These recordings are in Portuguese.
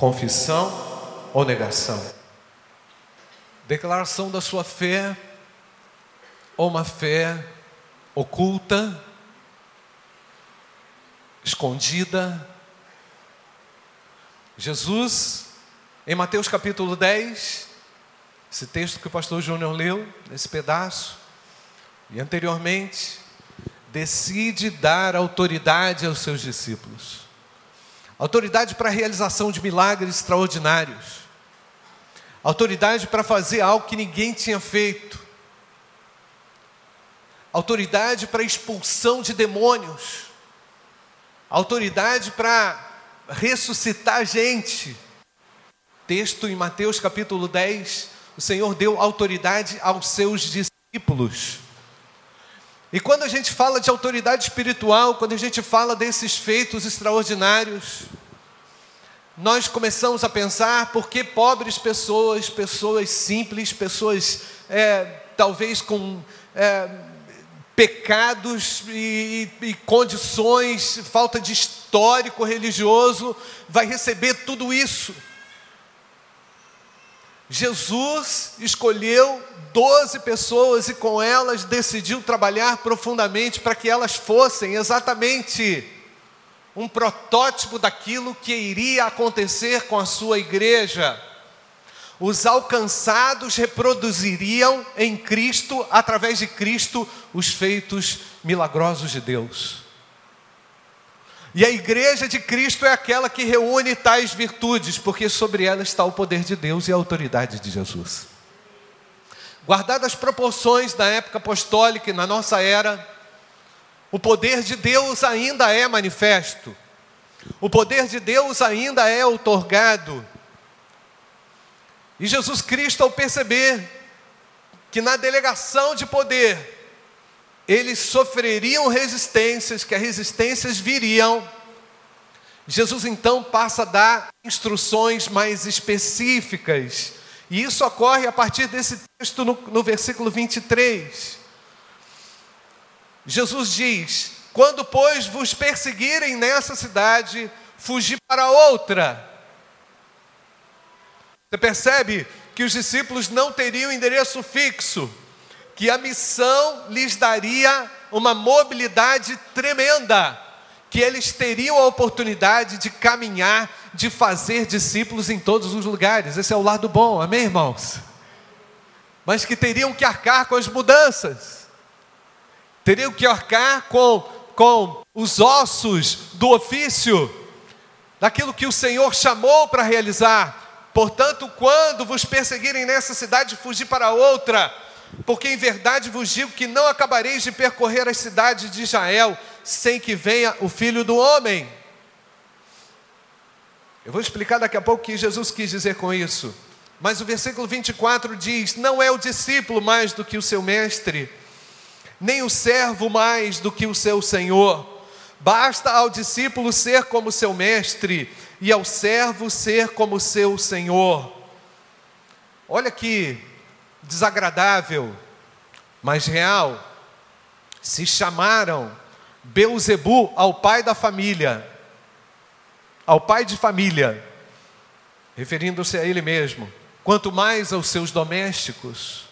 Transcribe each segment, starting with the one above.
confissão ou negação? Declaração da sua fé ou uma fé oculta, escondida. Jesus, em Mateus capítulo 10, esse texto que o pastor Júnior leu, esse pedaço, e anteriormente, decide dar autoridade aos seus discípulos autoridade para a realização de milagres extraordinários, autoridade para fazer algo que ninguém tinha feito, autoridade para expulsão de demônios, autoridade para ressuscitar gente. Texto em Mateus capítulo 10, o Senhor deu autoridade aos seus discípulos. E quando a gente fala de autoridade espiritual, quando a gente fala desses feitos extraordinários, nós começamos a pensar por que pobres pessoas, pessoas simples, pessoas é, talvez com é, pecados e, e condições, falta de histórico religioso, vai receber tudo isso. Jesus escolheu doze pessoas e com elas decidiu trabalhar profundamente para que elas fossem exatamente um protótipo daquilo que iria acontecer com a sua igreja. Os alcançados reproduziriam em Cristo, através de Cristo, os feitos milagrosos de Deus. E a igreja de Cristo é aquela que reúne tais virtudes, porque sobre ela está o poder de Deus e a autoridade de Jesus. Guardadas as proporções da época apostólica e na nossa era, o poder de Deus ainda é manifesto, o poder de Deus ainda é otorgado. E Jesus Cristo, ao perceber que na delegação de poder, eles sofreriam resistências, que as resistências viriam. Jesus então passa a dar instruções mais específicas, e isso ocorre a partir desse texto no, no versículo 23. Jesus diz: Quando, pois, vos perseguirem nessa cidade, fugi para outra. Você percebe que os discípulos não teriam endereço fixo, que a missão lhes daria uma mobilidade tremenda, que eles teriam a oportunidade de caminhar, de fazer discípulos em todos os lugares. Esse é o lado bom, amém, irmãos? Mas que teriam que arcar com as mudanças, teriam que arcar com, com os ossos do ofício, daquilo que o Senhor chamou para realizar. Portanto, quando vos perseguirem nessa cidade, fugir para outra porque em verdade vos digo que não acabareis de percorrer as cidades de Israel sem que venha o filho do homem. Eu vou explicar daqui a pouco o que Jesus quis dizer com isso. Mas o versículo 24 diz: Não é o discípulo mais do que o seu mestre, nem o servo mais do que o seu senhor. Basta ao discípulo ser como seu mestre, e ao servo ser como seu senhor. Olha que desagradável, mas real. Se chamaram Beuzebu ao pai da família, ao pai de família, referindo-se a ele mesmo, quanto mais aos seus domésticos.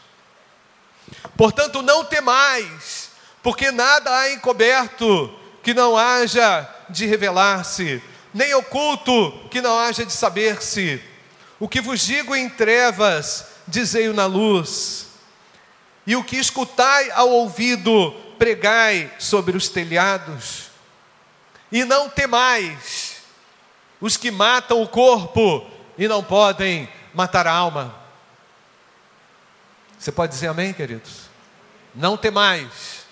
Portanto, não temais, porque nada há encoberto que não haja de revelar-se, nem oculto que não haja de saber-se. O que vos digo em trevas, dizei-o na luz. E o que escutai ao ouvido, pregai sobre os telhados. E não temais os que matam o corpo e não podem matar a alma. Você pode dizer amém, queridos? Não temais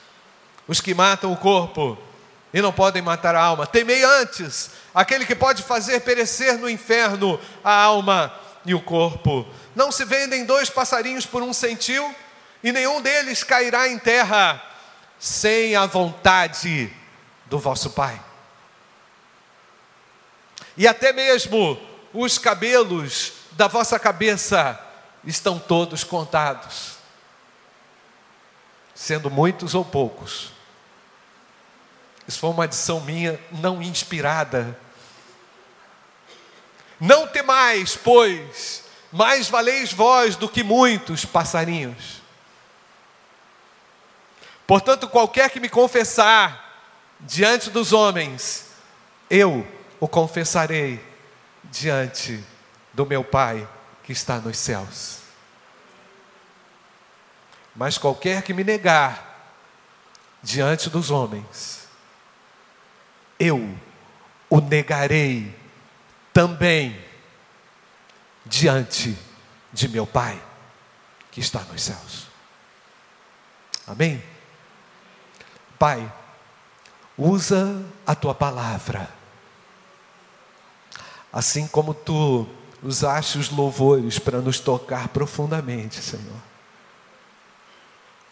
os que matam o corpo e não podem matar a alma. Temei antes aquele que pode fazer perecer no inferno a alma e o corpo. Não se vendem dois passarinhos por um centil, e nenhum deles cairá em terra sem a vontade do vosso Pai. E até mesmo os cabelos da vossa cabeça estão todos contados, sendo muitos ou poucos. Isso foi uma adição minha não inspirada. Não temais, pois, mais valeis vós do que muitos passarinhos. Portanto, qualquer que me confessar diante dos homens, eu o confessarei diante do meu Pai que está nos céus. Mas qualquer que me negar diante dos homens, eu o negarei também diante de meu Pai que está nos céus. Amém? Pai, usa a tua palavra, assim como tu usaste os louvores para nos tocar profundamente, Senhor.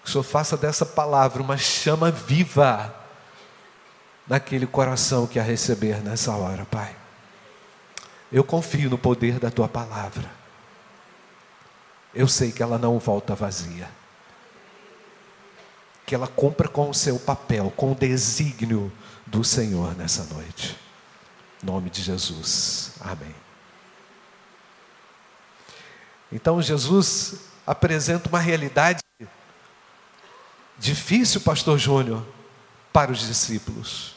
Que o Senhor faça dessa palavra uma chama viva naquele coração que a receber nessa hora, Pai. Eu confio no poder da tua palavra. Eu sei que ela não volta vazia. Que ela cumpra com o seu papel, com o desígnio do Senhor nessa noite. Em nome de Jesus. Amém. Então Jesus apresenta uma realidade difícil, pastor Júnior, para os discípulos.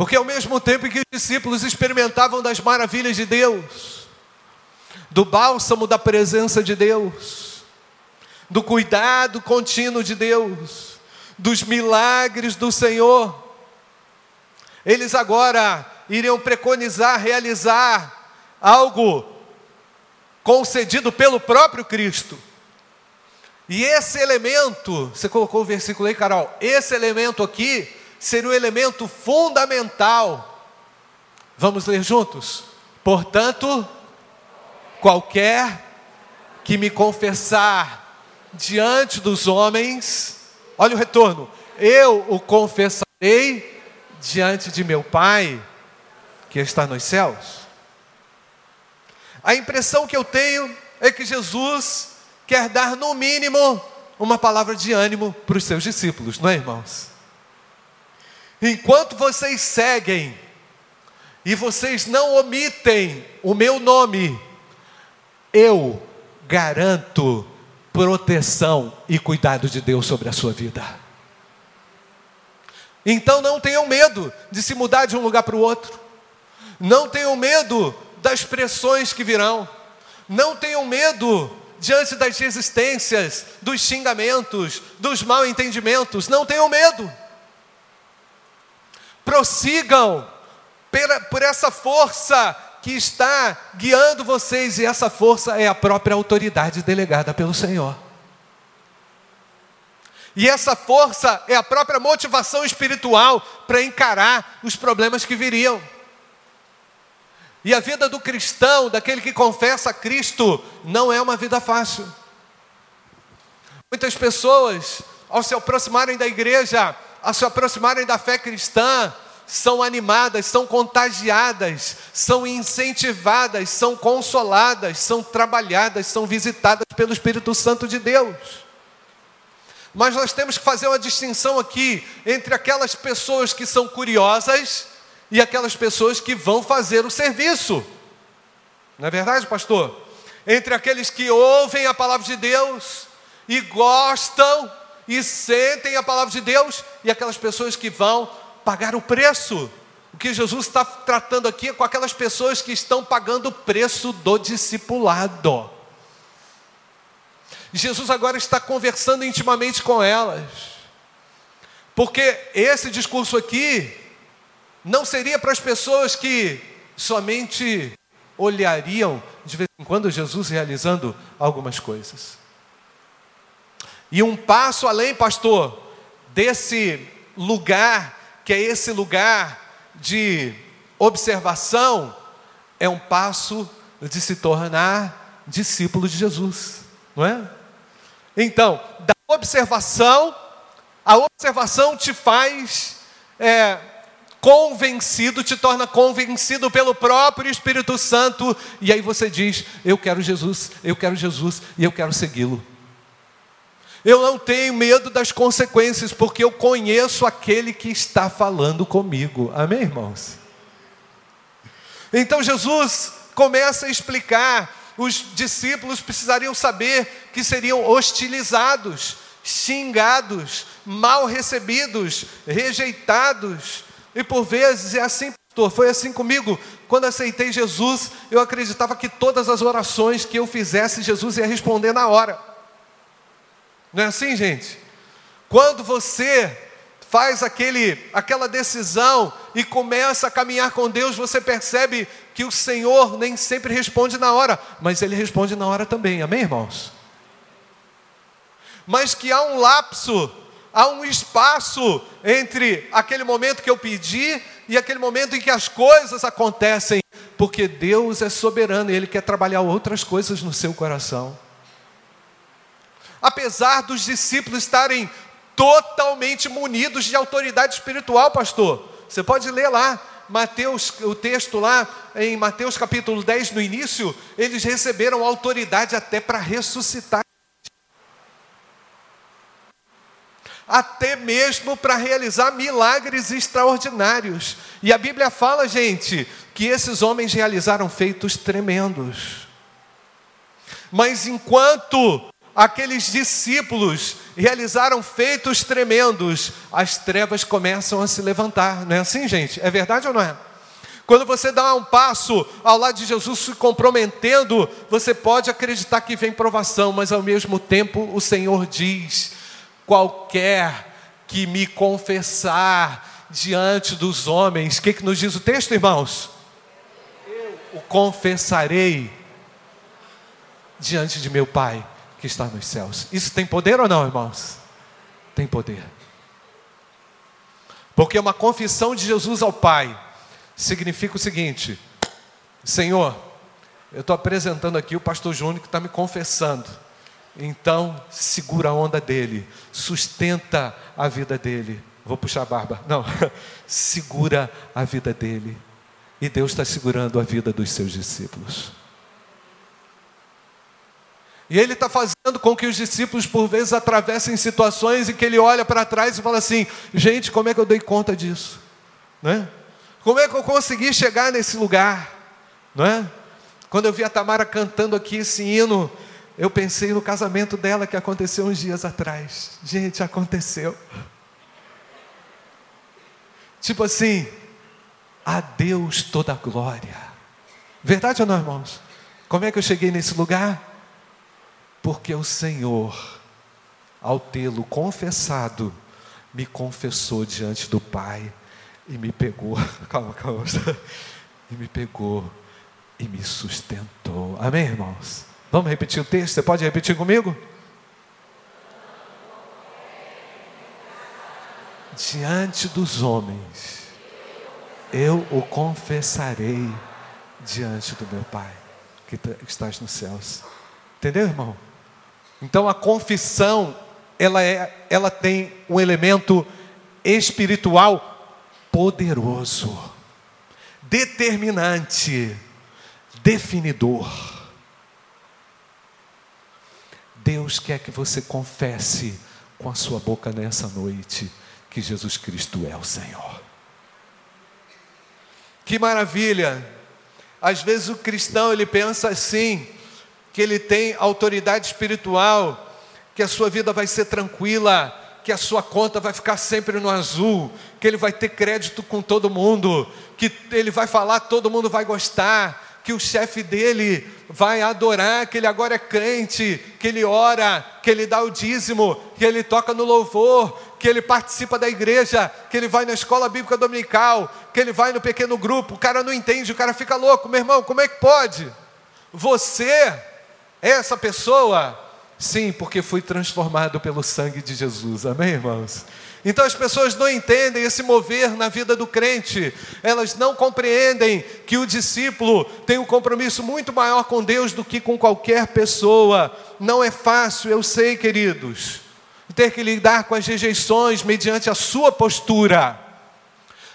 Porque ao mesmo tempo que os discípulos experimentavam das maravilhas de Deus, do bálsamo da presença de Deus, do cuidado contínuo de Deus, dos milagres do Senhor, eles agora iriam preconizar, realizar algo concedido pelo próprio Cristo. E esse elemento, você colocou o versículo aí, Carol, esse elemento aqui seria um elemento fundamental. Vamos ler juntos? Portanto, qualquer que me confessar diante dos homens, olha o retorno, eu o confessarei diante de meu Pai que está nos céus. A impressão que eu tenho é que Jesus quer dar, no mínimo, uma palavra de ânimo para os seus discípulos, não é, irmãos? Enquanto vocês seguem e vocês não omitem o meu nome, eu garanto proteção e cuidado de Deus sobre a sua vida. Então não tenham medo de se mudar de um lugar para o outro. Não tenham medo das pressões que virão. Não tenham medo diante das resistências, dos xingamentos, dos mal entendimentos. Não tenham medo prossigam por essa força que está guiando vocês, e essa força é a própria autoridade delegada pelo Senhor. E essa força é a própria motivação espiritual para encarar os problemas que viriam. E a vida do cristão, daquele que confessa Cristo, não é uma vida fácil. Muitas pessoas, ao se aproximarem da igreja, a se aproximarem da fé cristã, são animadas, são contagiadas, são incentivadas, são consoladas, são trabalhadas, são visitadas pelo Espírito Santo de Deus. Mas nós temos que fazer uma distinção aqui entre aquelas pessoas que são curiosas e aquelas pessoas que vão fazer o serviço. Não é verdade, pastor? Entre aqueles que ouvem a palavra de Deus e gostam e sentem a palavra de Deus, e aquelas pessoas que vão pagar o preço. O que Jesus está tratando aqui é com aquelas pessoas que estão pagando o preço do discipulado. Jesus agora está conversando intimamente com elas, porque esse discurso aqui não seria para as pessoas que somente olhariam de vez em quando Jesus realizando algumas coisas. E um passo além, pastor, desse lugar, que é esse lugar de observação, é um passo de se tornar discípulo de Jesus, não é? Então, da observação, a observação te faz é, convencido, te torna convencido pelo próprio Espírito Santo, e aí você diz: Eu quero Jesus, eu quero Jesus e eu quero segui-lo. Eu não tenho medo das consequências, porque eu conheço aquele que está falando comigo. Amém, irmãos? Então Jesus começa a explicar, os discípulos precisariam saber que seriam hostilizados, xingados, mal recebidos, rejeitados. E por vezes é assim, pastor, foi assim comigo. Quando aceitei Jesus, eu acreditava que todas as orações que eu fizesse, Jesus ia responder na hora. Não é assim, gente? Quando você faz aquele, aquela decisão e começa a caminhar com Deus, você percebe que o Senhor nem sempre responde na hora, mas Ele responde na hora também, amém, irmãos? Mas que há um lapso, há um espaço entre aquele momento que eu pedi e aquele momento em que as coisas acontecem, porque Deus é soberano e Ele quer trabalhar outras coisas no seu coração. Apesar dos discípulos estarem totalmente munidos de autoridade espiritual, pastor. Você pode ler lá, Mateus, o texto lá, em Mateus capítulo 10, no início, eles receberam autoridade até para ressuscitar. Até mesmo para realizar milagres extraordinários. E a Bíblia fala, gente, que esses homens realizaram feitos tremendos. Mas enquanto aqueles discípulos realizaram feitos tremendos, as trevas começam a se levantar. Não é assim, gente? É verdade ou não é? Quando você dá um passo ao lado de Jesus se comprometendo, você pode acreditar que vem provação, mas ao mesmo tempo o Senhor diz: qualquer que me confessar diante dos homens, o que, que nos diz o texto, irmãos? Eu o confessarei diante de meu Pai que está nos céus. Isso tem poder ou não, irmãos? Tem poder. Porque uma confissão de Jesus ao Pai significa o seguinte: Senhor, eu estou apresentando aqui o pastor Júnior que está me confessando. Então, segura a onda dele, sustenta a vida dele. Vou puxar a barba. Não, segura a vida dele. E Deus está segurando a vida dos seus discípulos. E ele está fazendo com que os discípulos, por vezes, atravessem situações em que ele olha para trás e fala assim: gente, como é que eu dei conta disso? Não é? Como é que eu consegui chegar nesse lugar? É? Quando eu vi a Tamara cantando aqui esse hino, eu pensei no casamento dela que aconteceu uns dias atrás. Gente, aconteceu. Tipo assim, a Deus toda a glória. Verdade ou não, irmãos? Como é que eu cheguei nesse lugar? Porque o Senhor, ao tê-lo confessado, me confessou diante do Pai e me pegou, calma, calma, e me pegou e me sustentou. Amém, irmãos? Vamos repetir o texto? Você pode repetir comigo? Diante dos homens, eu o confessarei diante do meu Pai que estás nos céus. Entendeu, irmão? Então a confissão, ela, é, ela tem um elemento espiritual poderoso, determinante, definidor. Deus quer que você confesse com a sua boca nessa noite que Jesus Cristo é o Senhor. Que maravilha! Às vezes o cristão ele pensa assim: que ele tem autoridade espiritual, que a sua vida vai ser tranquila, que a sua conta vai ficar sempre no azul, que ele vai ter crédito com todo mundo, que ele vai falar, todo mundo vai gostar, que o chefe dele vai adorar, que ele agora é crente, que ele ora, que ele dá o dízimo, que ele toca no louvor, que ele participa da igreja, que ele vai na escola bíblica dominical, que ele vai no pequeno grupo. O cara não entende, o cara fica louco, meu irmão, como é que pode? Você essa pessoa, sim, porque fui transformado pelo sangue de Jesus. Amém, irmãos? Então as pessoas não entendem esse mover na vida do crente, elas não compreendem que o discípulo tem um compromisso muito maior com Deus do que com qualquer pessoa. Não é fácil, eu sei, queridos, ter que lidar com as rejeições mediante a sua postura,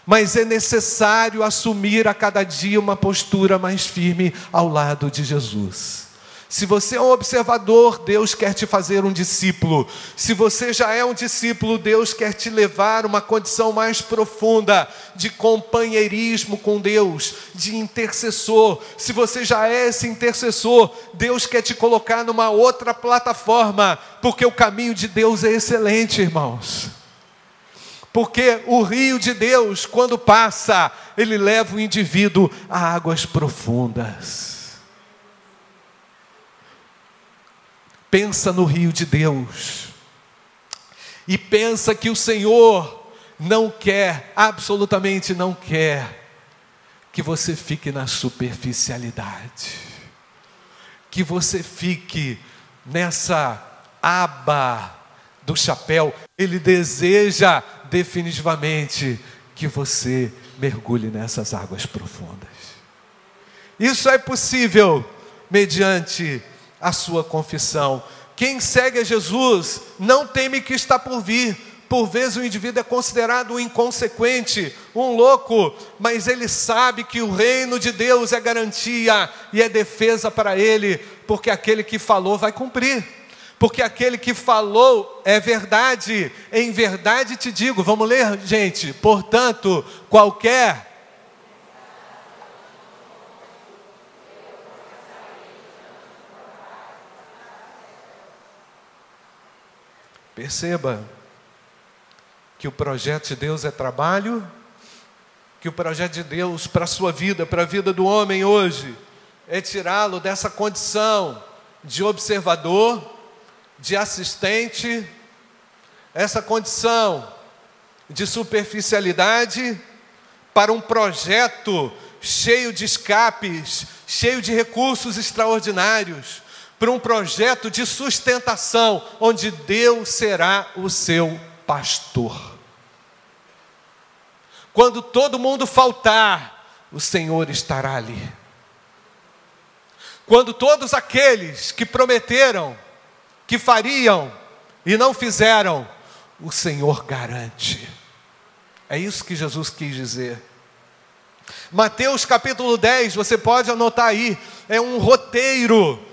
mas é necessário assumir a cada dia uma postura mais firme ao lado de Jesus. Se você é um observador, Deus quer te fazer um discípulo. Se você já é um discípulo, Deus quer te levar a uma condição mais profunda de companheirismo com Deus, de intercessor. Se você já é esse intercessor, Deus quer te colocar numa outra plataforma, porque o caminho de Deus é excelente, irmãos. Porque o rio de Deus, quando passa, ele leva o indivíduo a águas profundas. Pensa no rio de Deus e pensa que o Senhor não quer, absolutamente não quer, que você fique na superficialidade, que você fique nessa aba do chapéu. Ele deseja definitivamente que você mergulhe nessas águas profundas. Isso é possível mediante a sua confissão. Quem segue a Jesus não teme que está por vir. Por vezes o indivíduo é considerado um inconsequente, um louco, mas ele sabe que o reino de Deus é garantia e é defesa para ele, porque aquele que falou vai cumprir. Porque aquele que falou é verdade, em verdade te digo, vamos ler, gente. Portanto, qualquer Perceba que o projeto de Deus é trabalho, que o projeto de Deus para a sua vida, para a vida do homem hoje, é tirá-lo dessa condição de observador, de assistente, essa condição de superficialidade, para um projeto cheio de escapes, cheio de recursos extraordinários, para um projeto de sustentação, onde Deus será o seu pastor. Quando todo mundo faltar, o Senhor estará ali. Quando todos aqueles que prometeram que fariam e não fizeram, o Senhor garante. É isso que Jesus quis dizer. Mateus capítulo 10, você pode anotar aí, é um roteiro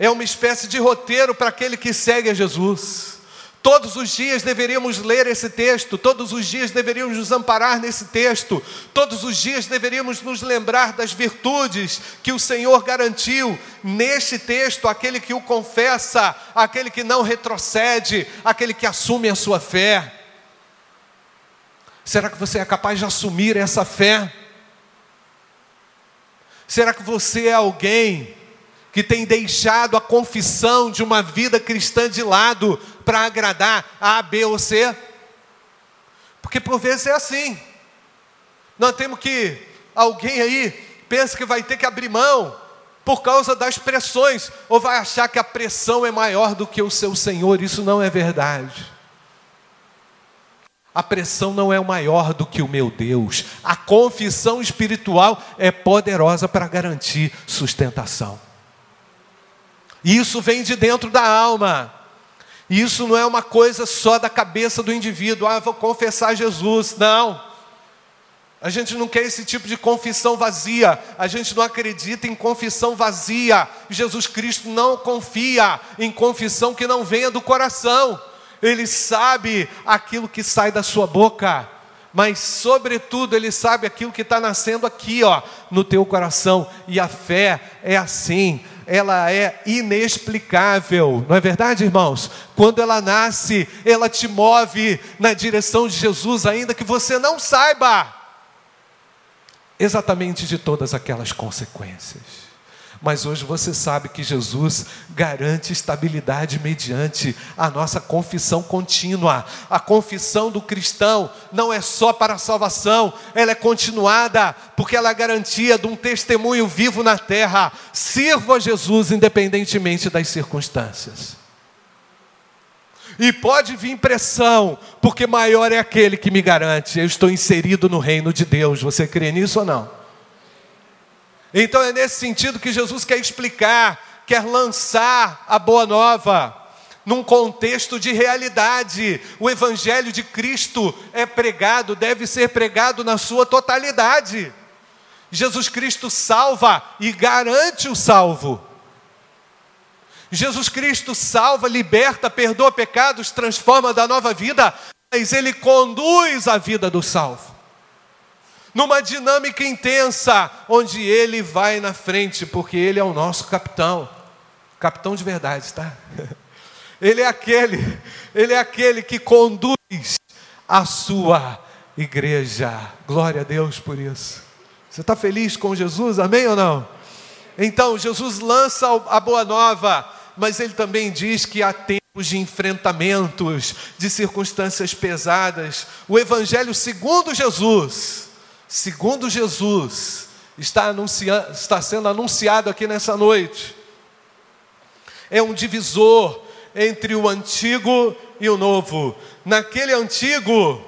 é uma espécie de roteiro para aquele que segue a Jesus. Todos os dias deveríamos ler esse texto, todos os dias deveríamos nos amparar nesse texto, todos os dias deveríamos nos lembrar das virtudes que o Senhor garantiu neste texto, aquele que o confessa, aquele que não retrocede, aquele que assume a sua fé. Será que você é capaz de assumir essa fé? Será que você é alguém que tem deixado a confissão de uma vida cristã de lado para agradar A, B ou C? Porque por vezes é assim. Nós temos que, alguém aí pensa que vai ter que abrir mão por causa das pressões, ou vai achar que a pressão é maior do que o seu Senhor, isso não é verdade. A pressão não é maior do que o meu Deus. A confissão espiritual é poderosa para garantir sustentação. Isso vem de dentro da alma. Isso não é uma coisa só da cabeça do indivíduo. Ah, vou confessar Jesus. Não. A gente não quer esse tipo de confissão vazia. A gente não acredita em confissão vazia. Jesus Cristo não confia em confissão que não venha do coração. Ele sabe aquilo que sai da sua boca. Mas, sobretudo, Ele sabe aquilo que está nascendo aqui, ó, no teu coração. E a fé é assim ela é inexplicável, não é verdade, irmãos? Quando ela nasce, ela te move na direção de Jesus, ainda que você não saiba exatamente de todas aquelas consequências. Mas hoje você sabe que Jesus garante estabilidade mediante a nossa confissão contínua. A confissão do cristão não é só para a salvação, ela é continuada, porque ela é garantia de um testemunho vivo na terra. Sirva a Jesus independentemente das circunstâncias. E pode vir pressão, porque maior é aquele que me garante. Eu estou inserido no reino de Deus. Você crê nisso ou não? Então é nesse sentido que Jesus quer explicar, quer lançar a boa nova num contexto de realidade. O evangelho de Cristo é pregado, deve ser pregado na sua totalidade. Jesus Cristo salva e garante o salvo. Jesus Cristo salva, liberta, perdoa pecados, transforma da nova vida, mas ele conduz a vida do salvo. Numa dinâmica intensa, onde ele vai na frente, porque ele é o nosso capitão. Capitão de verdade, tá? Ele é aquele, ele é aquele que conduz a sua igreja. Glória a Deus por isso. Você está feliz com Jesus? Amém ou não? Então, Jesus lança a boa nova, mas ele também diz que há tempos de enfrentamentos, de circunstâncias pesadas. O Evangelho segundo Jesus, segundo Jesus, está, está sendo anunciado aqui nessa noite. É um divisor entre o antigo e o novo. Naquele antigo,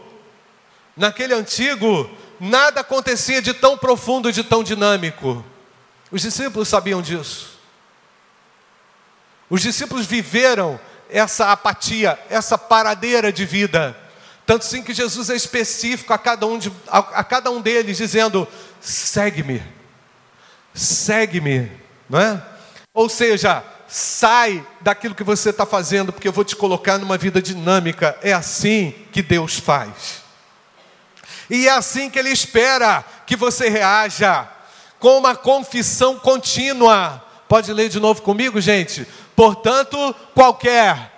naquele antigo, nada acontecia de tão profundo e de tão dinâmico. Os discípulos sabiam disso. Os discípulos viveram essa apatia, essa paradeira de vida. Tanto sim que Jesus é específico a cada um, de, a, a cada um deles, dizendo: segue-me, segue-me, não é? Ou seja, sai daquilo que você está fazendo, porque eu vou te colocar numa vida dinâmica. É assim que Deus faz. E é assim que Ele espera que você reaja, com uma confissão contínua. Pode ler de novo comigo, gente? Portanto, qualquer.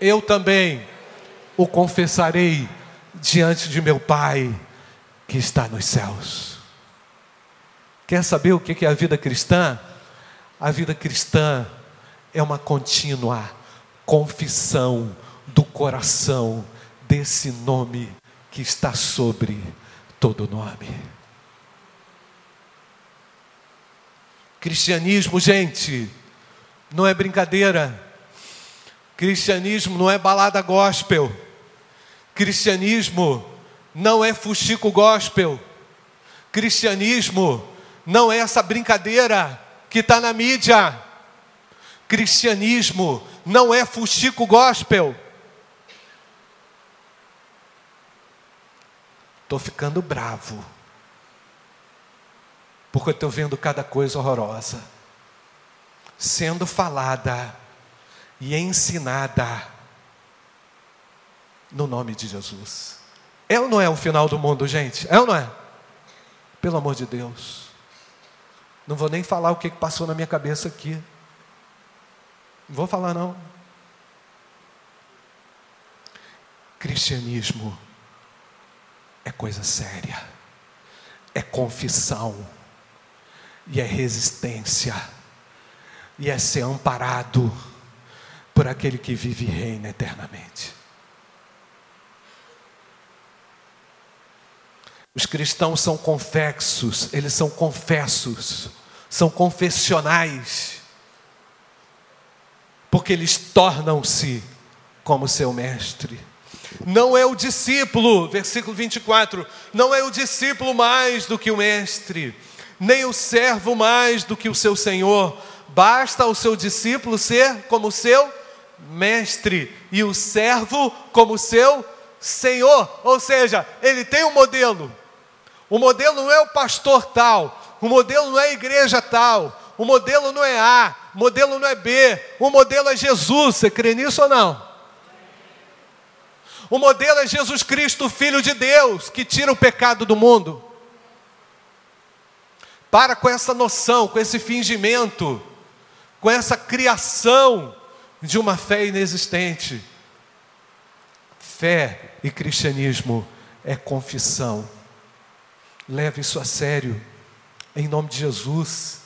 Eu também o confessarei diante de meu Pai que está nos céus. Quer saber o que é a vida cristã? A vida cristã é uma contínua confissão do coração desse nome que está sobre todo nome. Cristianismo, gente, não é brincadeira. Cristianismo não é balada gospel. Cristianismo não é fuxico gospel. Cristianismo não é essa brincadeira que está na mídia. Cristianismo não é fuxico gospel. Estou ficando bravo, porque estou vendo cada coisa horrorosa sendo falada e ensinada no nome de Jesus. É ou não é o final do mundo, gente? É ou não é? Pelo amor de Deus. Não vou nem falar o que passou na minha cabeça aqui. Não vou falar, não. Cristianismo é coisa séria, é confissão, e é resistência, e é ser amparado por aquele que vive e reina eternamente. Os cristãos são confexos, eles são confessos, são confessionais, porque eles tornam-se como seu mestre. Não é o discípulo, versículo 24, não é o discípulo mais do que o mestre, nem o servo mais do que o seu senhor, basta o seu discípulo ser como seu mestre e o servo como seu senhor, ou seja, ele tem um modelo, o modelo não é o pastor tal, o modelo não é a igreja tal, o modelo não é A, o modelo não é B, o modelo é Jesus. Você crê nisso ou não? O modelo é Jesus Cristo, Filho de Deus, que tira o pecado do mundo. Para com essa noção, com esse fingimento, com essa criação de uma fé inexistente. Fé e cristianismo é confissão. Leve isso a sério, em nome de Jesus.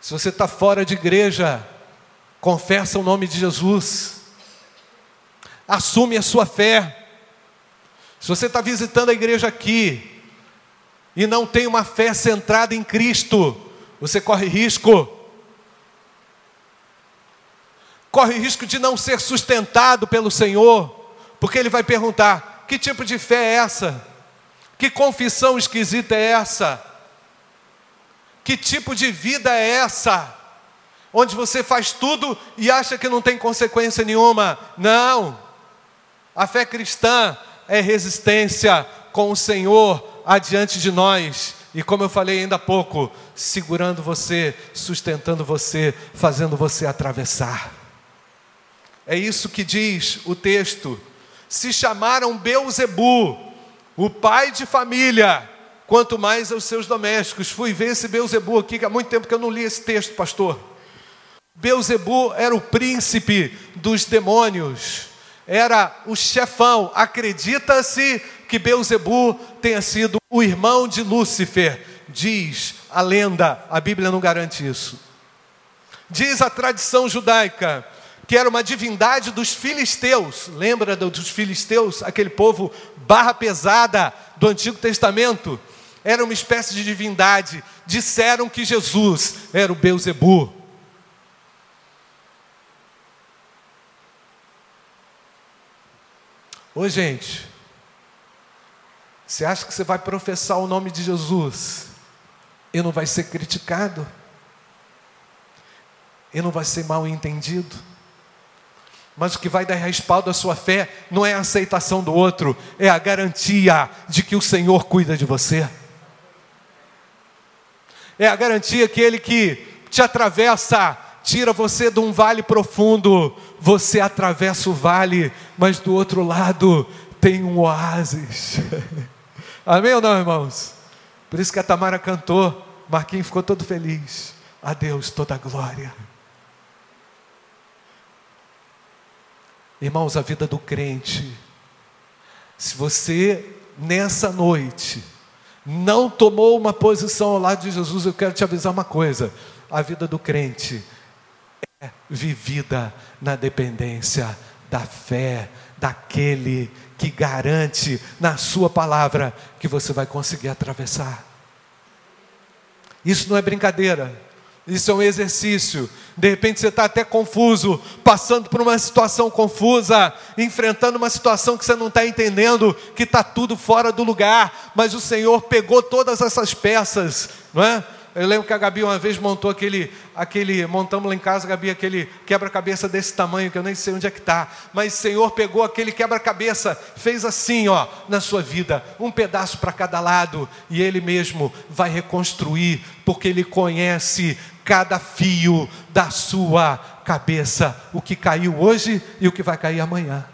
Se você está fora de igreja, confessa o nome de Jesus, assume a sua fé. Se você está visitando a igreja aqui e não tem uma fé centrada em Cristo, você corre risco. Corre risco de não ser sustentado pelo Senhor, porque Ele vai perguntar: que tipo de fé é essa? Que confissão esquisita é essa? Que tipo de vida é essa? Onde você faz tudo e acha que não tem consequência nenhuma. Não. A fé cristã é resistência com o Senhor adiante de nós E como eu falei ainda há pouco, segurando você, sustentando você, fazendo você atravessar. É isso que diz o texto. Se chamaram Beuzebu, o pai de família, quanto mais aos seus domésticos. Fui ver esse Beuzebu aqui, que há muito tempo que eu não li esse texto, pastor. Beuzebu era o príncipe dos demônios, era o chefão. Acredita-se que Beuzebu tenha sido o irmão de Lúcifer. Diz a lenda, a Bíblia não garante isso. Diz a tradição judaica que era uma divindade dos filisteus. Lembra dos filisteus, aquele povo barra pesada do Antigo Testamento? Era uma espécie de divindade. Disseram que Jesus era o Beuzebu. Ô gente, você acha que você vai professar o nome de Jesus e não vai ser criticado? E não vai ser mal entendido? Mas o que vai dar respaldo à sua fé não é a aceitação do outro, é a garantia de que o Senhor cuida de você. É a garantia que Ele que te atravessa, tira você de um vale profundo, você atravessa o vale, mas do outro lado tem um oásis. Amém ou não, irmãos? Por isso que a Tamara cantou, Marquinhos ficou todo feliz. A Deus toda a glória. Irmãos, a vida do crente, se você nessa noite não tomou uma posição ao lado de Jesus, eu quero te avisar uma coisa: a vida do crente é vivida na dependência da fé daquele que garante na Sua palavra que você vai conseguir atravessar. Isso não é brincadeira, isso é um exercício. De repente você está até confuso, passando por uma situação confusa, enfrentando uma situação que você não está entendendo, que está tudo fora do lugar, mas o Senhor pegou todas essas peças, não é? Eu lembro que a Gabi uma vez montou aquele, aquele montamos lá em casa, Gabi, aquele quebra-cabeça desse tamanho, que eu nem sei onde é que está. Mas o Senhor pegou aquele quebra-cabeça, fez assim, ó, na sua vida, um pedaço para cada lado, e Ele mesmo vai reconstruir, porque Ele conhece cada fio da sua cabeça, o que caiu hoje e o que vai cair amanhã.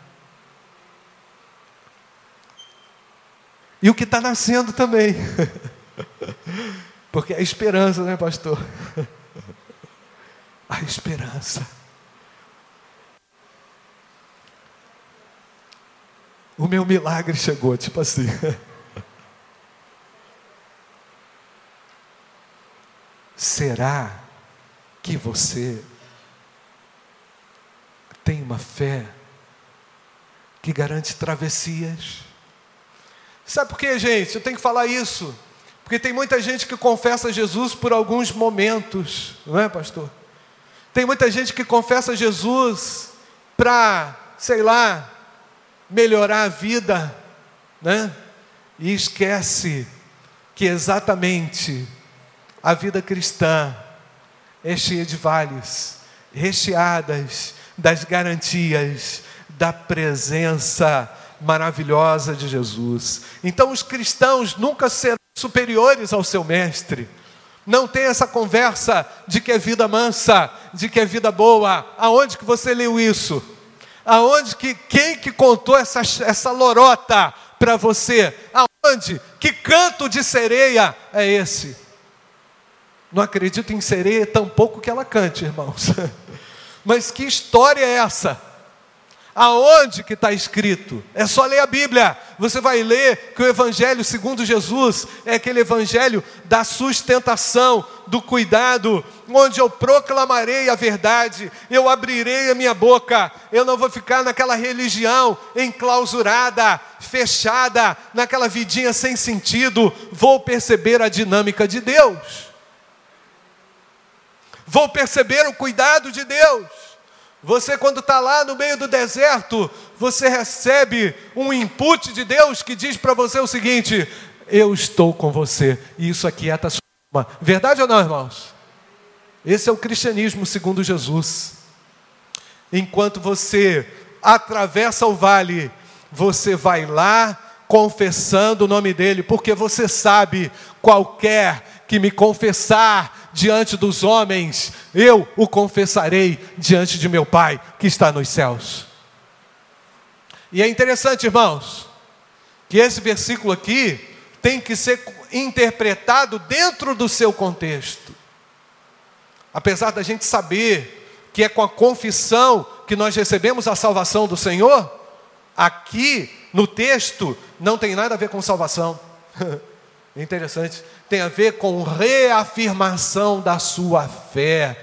E o que está nascendo também. Porque é esperança, né, pastor? A esperança. O meu milagre chegou, tipo assim. Será que você tem uma fé que garante travessias? Sabe por quê, gente? Eu tenho que falar isso. Porque tem muita gente que confessa Jesus por alguns momentos, não é, pastor? Tem muita gente que confessa Jesus para, sei lá, melhorar a vida, né? E esquece que exatamente a vida cristã é cheia de vales, recheadas das garantias da presença maravilhosa de Jesus. Então os cristãos nunca serão superiores ao seu mestre. Não tem essa conversa de que é vida mansa, de que é vida boa. Aonde que você leu isso? Aonde que quem que contou essa, essa lorota para você? Aonde? Que canto de sereia é esse? Não acredito em sereia, tampouco que ela cante, irmãos. Mas que história é essa? Aonde que está escrito? É só ler a Bíblia. Você vai ler que o Evangelho segundo Jesus é aquele Evangelho da sustentação, do cuidado, onde eu proclamarei a verdade, eu abrirei a minha boca, eu não vou ficar naquela religião enclausurada, fechada, naquela vidinha sem sentido, vou perceber a dinâmica de Deus, vou perceber o cuidado de Deus. Você, quando está lá no meio do deserto, você recebe um input de Deus que diz para você o seguinte: Eu estou com você, e isso aquieta a sua alma. Verdade ou não, irmãos? Esse é o cristianismo segundo Jesus. Enquanto você atravessa o vale, você vai lá confessando o nome dele, porque você sabe, qualquer que me confessar diante dos homens, eu o confessarei diante de meu Pai que está nos céus. E é interessante, irmãos, que esse versículo aqui tem que ser interpretado dentro do seu contexto. Apesar da gente saber que é com a confissão que nós recebemos a salvação do Senhor, aqui no texto não tem nada a ver com salvação. Interessante, tem a ver com reafirmação da sua fé.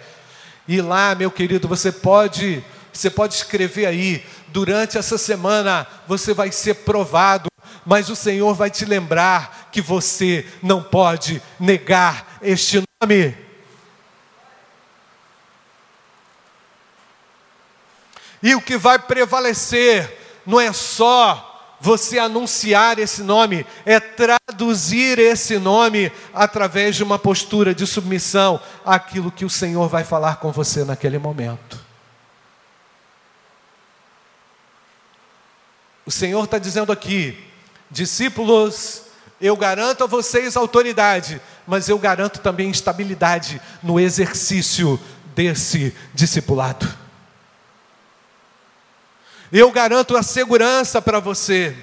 E lá, meu querido, você pode, você pode escrever aí, durante essa semana você vai ser provado, mas o Senhor vai te lembrar que você não pode negar este nome. E o que vai prevalecer não é só você anunciar esse nome, é traduzir esse nome através de uma postura de submissão àquilo que o Senhor vai falar com você naquele momento. O Senhor está dizendo aqui, discípulos, eu garanto a vocês autoridade, mas eu garanto também estabilidade no exercício desse discipulado. Eu garanto a segurança para você.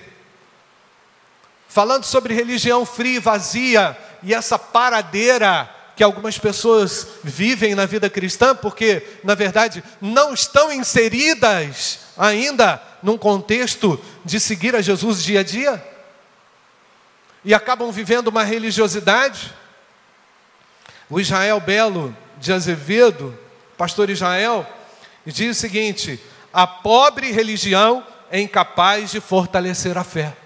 Falando sobre religião fria e vazia e essa paradeira que algumas pessoas vivem na vida cristã, porque, na verdade, não estão inseridas ainda num contexto de seguir a Jesus dia a dia, e acabam vivendo uma religiosidade. O Israel Belo de Azevedo, pastor Israel, diz o seguinte: a pobre religião é incapaz de fortalecer a fé.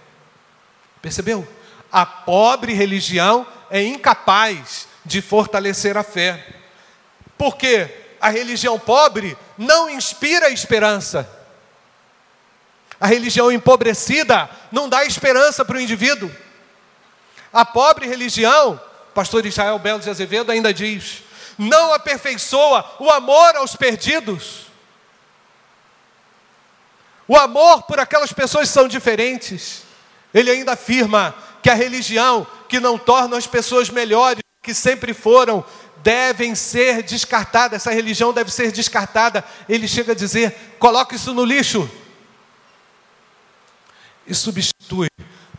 Percebeu? A pobre religião é incapaz de fortalecer a fé. Porque a religião pobre não inspira esperança. A religião empobrecida não dá esperança para o indivíduo. A pobre religião, pastor Israel Belo de Azevedo ainda diz, não aperfeiçoa o amor aos perdidos o amor por aquelas pessoas são diferentes. Ele ainda afirma que a religião que não torna as pessoas melhores que sempre foram, devem ser descartadas, essa religião deve ser descartada. Ele chega a dizer: coloque isso no lixo. E substitui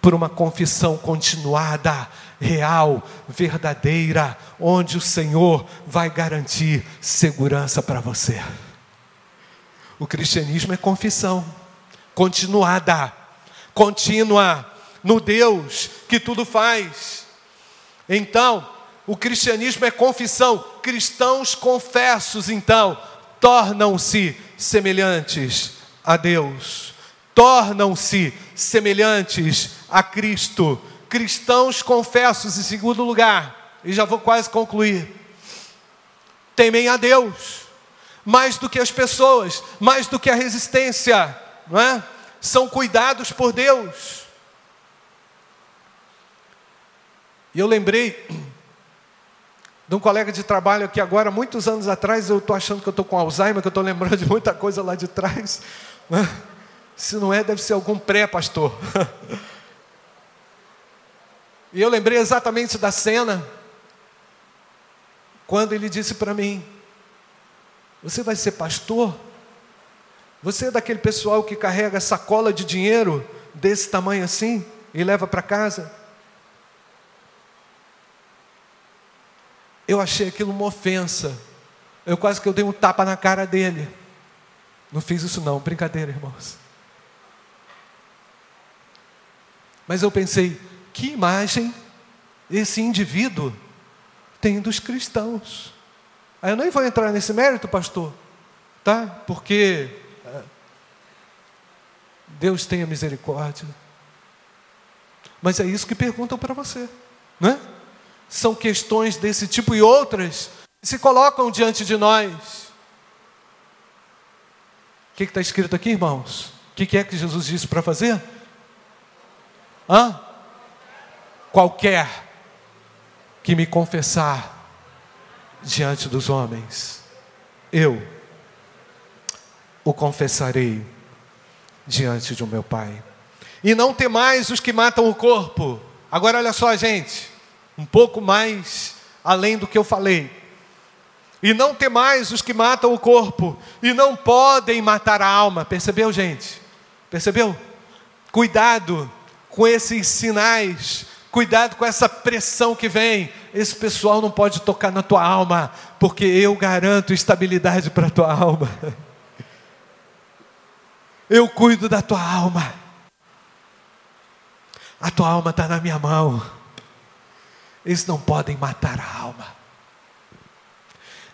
por uma confissão continuada, real, verdadeira, onde o Senhor vai garantir segurança para você. O cristianismo é confissão continuada, contínua, no Deus que tudo faz. Então, o cristianismo é confissão. Cristãos confessos, então, tornam-se semelhantes a Deus, tornam-se semelhantes a Cristo. Cristãos confessos, em segundo lugar, e já vou quase concluir, temem a Deus mais do que as pessoas, mais do que a resistência, não é? São cuidados por Deus. E eu lembrei de um colega de trabalho que agora, muitos anos atrás, eu estou achando que eu estou com Alzheimer, que eu estou lembrando de muita coisa lá de trás. Né? Se não é, deve ser algum pré-pastor. E eu lembrei exatamente da cena, quando ele disse para mim: você vai ser pastor? Você é daquele pessoal que carrega sacola de dinheiro desse tamanho assim e leva para casa? Eu achei aquilo uma ofensa. Eu quase que eu dei um tapa na cara dele. Não fiz isso não, brincadeira, irmãos. Mas eu pensei, que imagem esse indivíduo tem dos cristãos? Aí eu nem vou entrar nesse mérito, pastor, tá? Porque é, Deus tenha misericórdia. Mas é isso que perguntam para você, né? São questões desse tipo e outras que se colocam diante de nós. O que está escrito aqui, irmãos? O que, que é que Jesus disse para fazer? Hã? Qualquer que me confessar diante dos homens, eu o confessarei diante do meu Pai. E não temais os que matam o corpo. Agora olha só, gente, um pouco mais além do que eu falei. E não temais os que matam o corpo e não podem matar a alma. Percebeu, gente? Percebeu? Cuidado com esses sinais, cuidado com essa pressão que vem. Esse pessoal não pode tocar na tua alma, porque eu garanto estabilidade para a tua alma. Eu cuido da tua alma. A tua alma está na minha mão. Eles não podem matar a alma.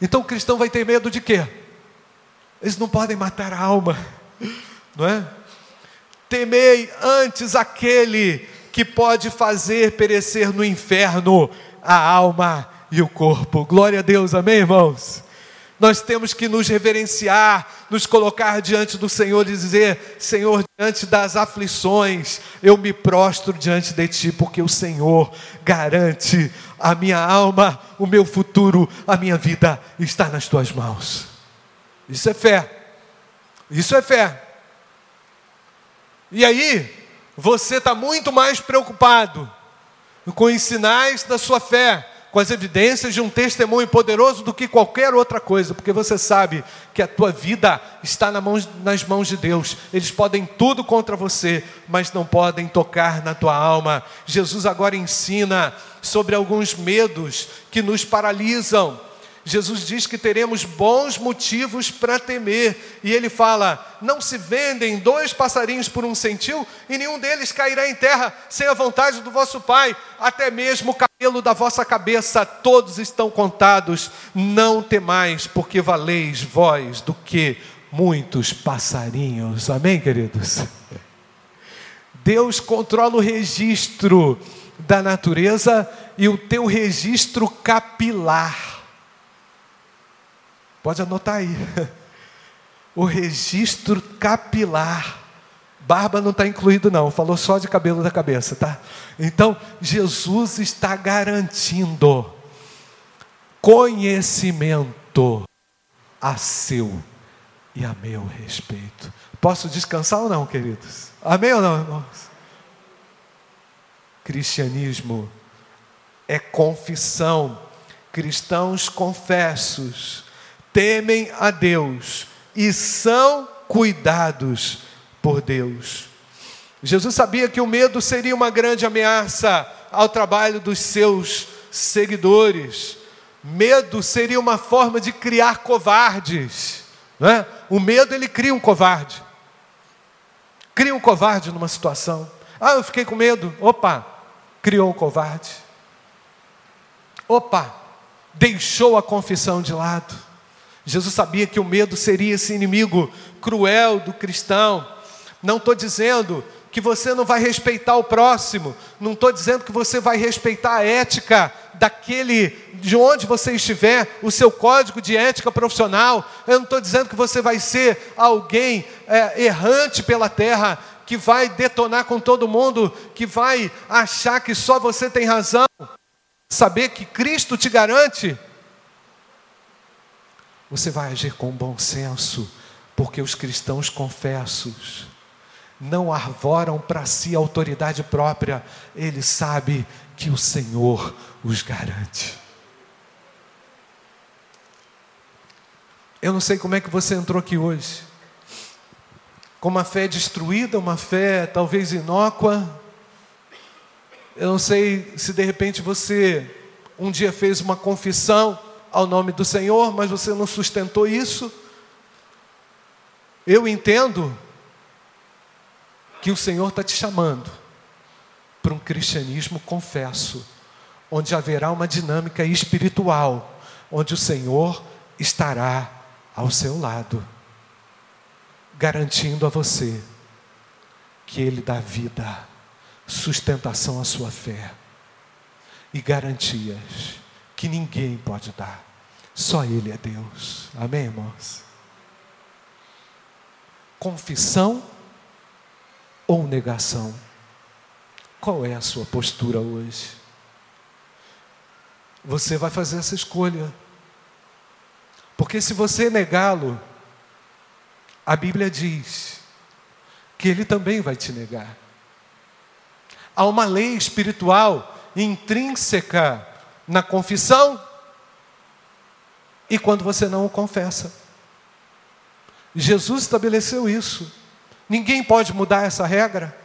Então o cristão vai ter medo de quê? Eles não podem matar a alma, não é? Temei antes aquele que pode fazer perecer no inferno a alma e o corpo. Glória a Deus, amém, irmãos? Nós temos que nos reverenciar, nos colocar diante do Senhor e dizer: Senhor, diante das aflições, eu me prostro diante de Ti, porque o Senhor garante a minha alma, o meu futuro, a minha vida está nas Tuas mãos. Isso é fé. Isso é fé. E aí, você está muito mais preocupado com os sinais da sua fé, com as evidências de um testemunho poderoso do que qualquer outra coisa, porque você sabe que a tua vida está nas mãos de Deus. Eles podem tudo contra você, mas não podem tocar na tua alma. Jesus agora ensina sobre alguns medos que nos paralisam Jesus diz que teremos bons motivos para temer, e ele fala: Não se vendem dois passarinhos por um centil, e nenhum deles cairá em terra sem a vontade do vosso Pai, até mesmo o cabelo da vossa cabeça, todos estão contados. Não temais, porque valeis vós do que muitos passarinhos. Amém, queridos? Deus controla o registro da natureza e o teu registro capilar. Pode anotar aí. O registro capilar. Barba não está incluído, não. Falou só de cabelo da cabeça, tá? Então, Jesus está garantindo conhecimento a seu e a meu respeito. Posso descansar ou não, queridos? Amém ou não, irmãos? Cristianismo é confissão. Cristãos confessos temem a Deus e são cuidados por Deus. Jesus sabia que o medo seria uma grande ameaça ao trabalho dos seus seguidores. Medo seria uma forma de criar covardes. Né? O medo ele cria um covarde. Cria um covarde numa situação. Ah, eu fiquei com medo. Opa, criou um covarde. Opa, deixou a confissão de lado. Jesus sabia que o medo seria esse inimigo cruel do cristão. Não estou dizendo que você não vai respeitar o próximo, não estou dizendo que você vai respeitar a ética daquele, de onde você estiver, o seu código de ética profissional. Eu não estou dizendo que você vai ser alguém é, errante pela terra, que vai detonar com todo mundo, que vai achar que só você tem razão. Saber que Cristo te garante você vai agir com bom senso, porque os cristãos confessos não arvoram para si autoridade própria, ele sabe que o Senhor os garante. Eu não sei como é que você entrou aqui hoje. Com uma fé destruída, uma fé talvez inócua. Eu não sei se de repente você um dia fez uma confissão ao nome do Senhor, mas você não sustentou isso. Eu entendo que o Senhor está te chamando para um cristianismo confesso, onde haverá uma dinâmica espiritual, onde o Senhor estará ao seu lado, garantindo a você que Ele dá vida, sustentação à sua fé e garantias que ninguém pode dar. Só Ele é Deus. Amém, irmãos? Confissão ou negação? Qual é a sua postura hoje? Você vai fazer essa escolha. Porque se você negá-lo, a Bíblia diz que ele também vai te negar. há uma lei espiritual intrínseca na confissão e quando você não o confessa. Jesus estabeleceu isso. Ninguém pode mudar essa regra.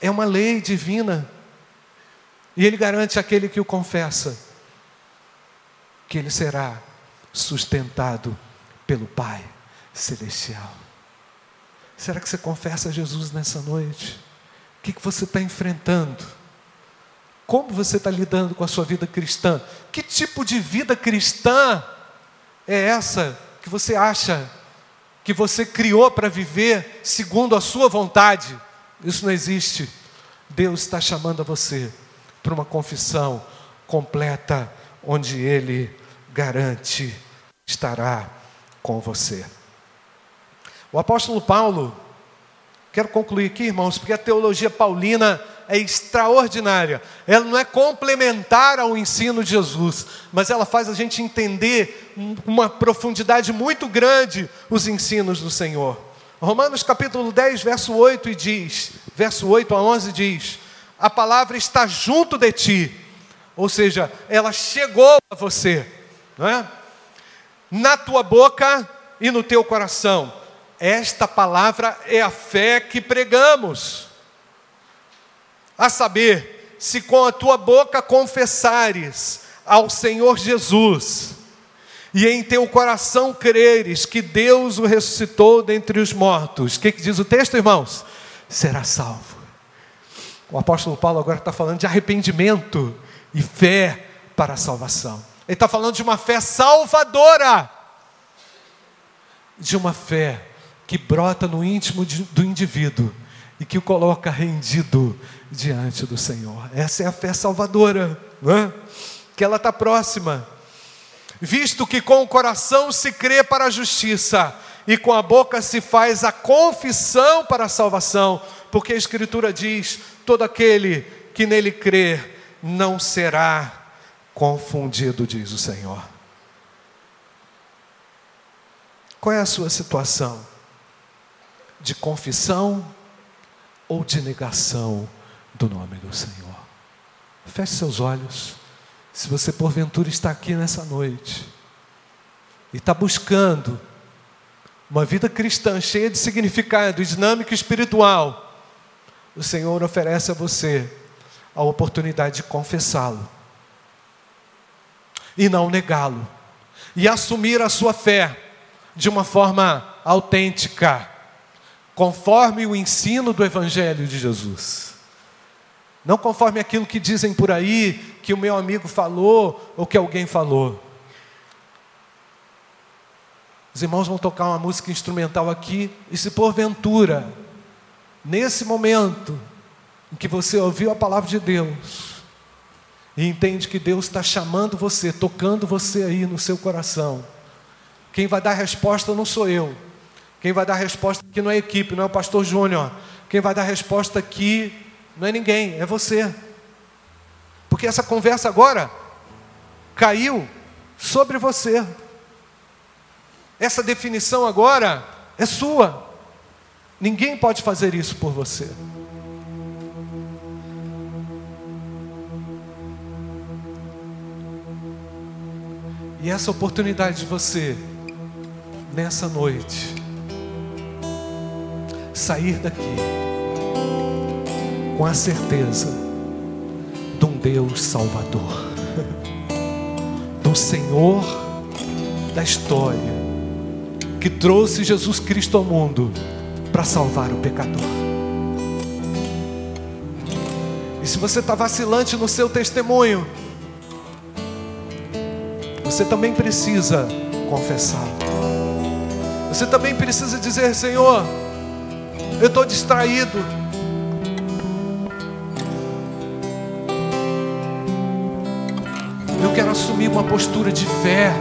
É uma lei divina. E ele garante àquele que o confessa que ele será sustentado pelo Pai celestial. Será que você confessa Jesus nessa noite? O que você está enfrentando? Como você está lidando com a sua vida cristã? Que tipo de vida cristã é essa que você acha que você criou para viver segundo a sua vontade? Isso não existe. Deus está chamando a você para uma confissão completa, onde Ele garante estará com você. O apóstolo Paulo, quero concluir aqui, irmãos, porque a teologia paulina é extraordinária. Ela não é complementar ao ensino de Jesus, mas ela faz a gente entender uma profundidade muito grande os ensinos do Senhor. Romanos capítulo 10, verso 8 e diz, verso 8 a 11 diz: A palavra está junto de ti, ou seja, ela chegou a você, não é? Na tua boca e no teu coração. Esta palavra é a fé que pregamos. A saber, se com a tua boca confessares ao Senhor Jesus, e em teu coração creres que Deus o ressuscitou dentre os mortos, o que, que diz o texto, irmãos? Será salvo. O apóstolo Paulo agora está falando de arrependimento e fé para a salvação. Ele está falando de uma fé salvadora, de uma fé que brota no íntimo do indivíduo e que o coloca rendido diante do Senhor. Essa é a fé salvadora, é? que ela está próxima. Visto que com o coração se crê para a justiça e com a boca se faz a confissão para a salvação, porque a Escritura diz: todo aquele que nele crê não será confundido, diz o Senhor. Qual é a sua situação? De confissão ou de negação do nome do Senhor. Feche seus olhos. Se você porventura está aqui nessa noite e está buscando uma vida cristã cheia de significado, dinâmica espiritual, o Senhor oferece a você a oportunidade de confessá-lo e não negá-lo, e assumir a sua fé de uma forma autêntica, conforme o ensino do Evangelho de Jesus. Não conforme aquilo que dizem por aí, que o meu amigo falou ou que alguém falou. Os irmãos vão tocar uma música instrumental aqui, e se porventura, nesse momento em que você ouviu a palavra de Deus, e entende que Deus está chamando você, tocando você aí no seu coração, quem vai dar a resposta não sou eu, quem vai dar a resposta aqui não é a equipe, não é o pastor Júnior, quem vai dar a resposta aqui não é ninguém, é você. Porque essa conversa agora caiu sobre você. Essa definição agora é sua. Ninguém pode fazer isso por você. E essa oportunidade de você, nessa noite, sair daqui com a certeza de um Deus Salvador, do Senhor da história, que trouxe Jesus Cristo ao mundo para salvar o pecador. E se você está vacilante no seu testemunho, você também precisa confessar. Você também precisa dizer: Senhor, eu estou distraído quero assumir uma postura de fé,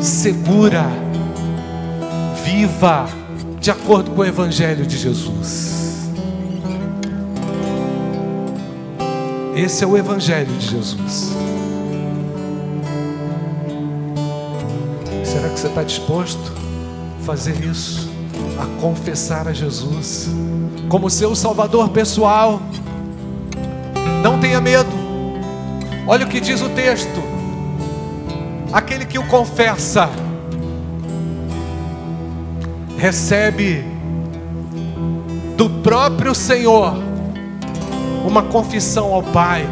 segura, viva, de acordo com o Evangelho de Jesus. Esse é o Evangelho de Jesus. Será que você está disposto a fazer isso? A confessar a Jesus como seu Salvador pessoal? tenha medo. Olha o que diz o texto: aquele que o confessa, recebe do próprio Senhor uma confissão ao Pai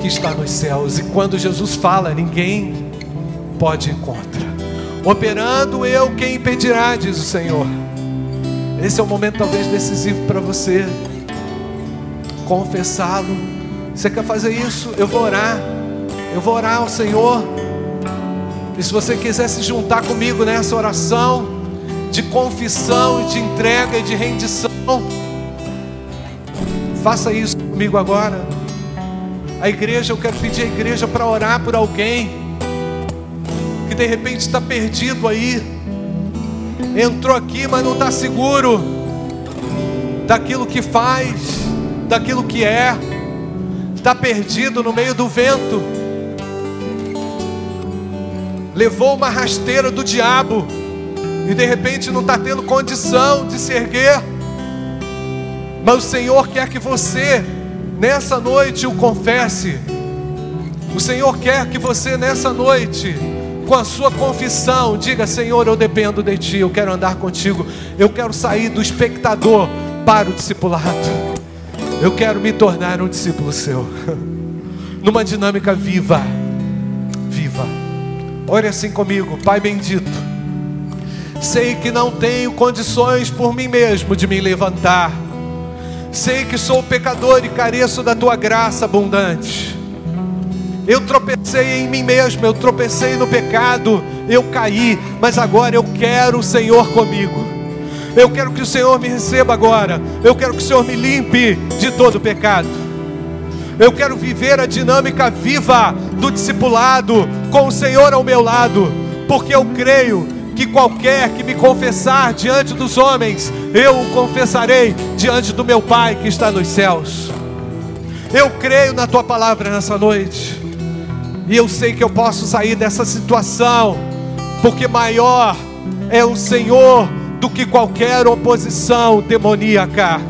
que está nos céus. E quando Jesus fala, ninguém pode ir contra. Operando eu, quem impedirá, diz o Senhor. Esse é o momento talvez decisivo para você confessá-lo. Você quer fazer isso? Eu vou orar. Eu vou orar ao Senhor. E se você quiser se juntar comigo nessa oração de confissão, de entrega e de rendição, faça isso comigo agora. A igreja, eu quero pedir à igreja para orar por alguém que de repente está perdido aí, entrou aqui, mas não está seguro daquilo que faz, daquilo que é, está perdido no meio do vento, levou uma rasteira do diabo e de repente não está tendo condição de se erguer, mas o Senhor quer que você nessa noite o confesse. O Senhor quer que você nessa noite, com a sua confissão, diga: Senhor, eu dependo de Ti, eu quero andar contigo, eu quero sair do espectador para o discipulado. Eu quero me tornar um discípulo seu, numa dinâmica viva, viva. Ore assim comigo, Pai bendito. Sei que não tenho condições por mim mesmo de me levantar Sei que sou pecador e careço da tua graça abundante. Eu tropecei em mim mesmo, eu tropecei no pecado, eu caí, mas agora eu quero o Senhor comigo. Eu quero que o Senhor me receba agora. Eu quero que o Senhor me limpe de todo pecado. Eu quero viver a dinâmica viva do discipulado com o Senhor ao meu lado, porque eu creio que qualquer que me confessar diante dos homens, eu o confessarei diante do meu Pai que está nos céus. Eu creio na tua palavra nessa noite, e eu sei que eu posso sair dessa situação, porque maior é o Senhor do que qualquer oposição demoníaca.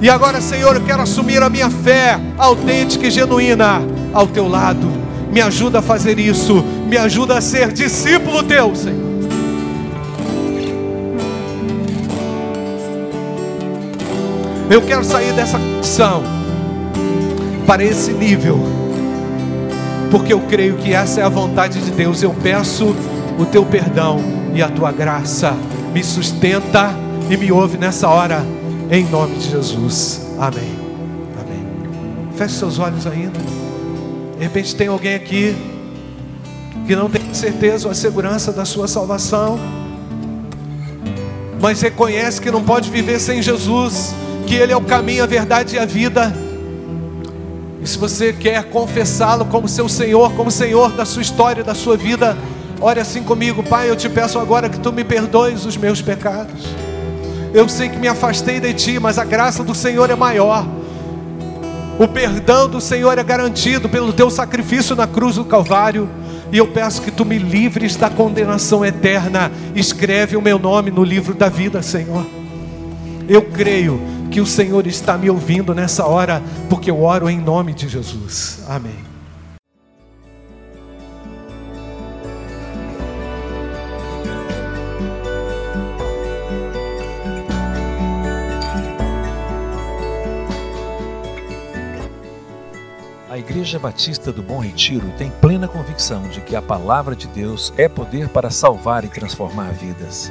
E agora, Senhor, eu quero assumir a minha fé autêntica e genuína ao teu lado. Me ajuda a fazer isso me ajuda a ser discípulo teu, Senhor. Eu quero sair dessa condição para esse nível, porque eu creio que essa é a vontade de Deus. Eu peço o teu perdão e a tua graça. Me sustenta e me ouve nessa hora, em nome de Jesus. Amém. Amém. Feche seus olhos ainda. De repente tem alguém aqui que não tem certeza ou a segurança da sua salvação, mas reconhece que não pode viver sem Jesus, que Ele é o caminho, a verdade e a vida. E se você quer confessá-lo como seu Senhor, como Senhor da sua história, da sua vida, ore assim comigo, Pai. Eu te peço agora que tu me perdoes os meus pecados. Eu sei que me afastei de ti, mas a graça do Senhor é maior. O perdão do Senhor é garantido pelo teu sacrifício na cruz do Calvário. E eu peço que tu me livres da condenação eterna. Escreve o meu nome no livro da vida, Senhor. Eu creio que o Senhor está me ouvindo nessa hora, porque eu oro em nome de Jesus. Amém. Igreja Batista do Bom Retiro tem plena convicção de que a palavra de Deus é poder para salvar e transformar vidas.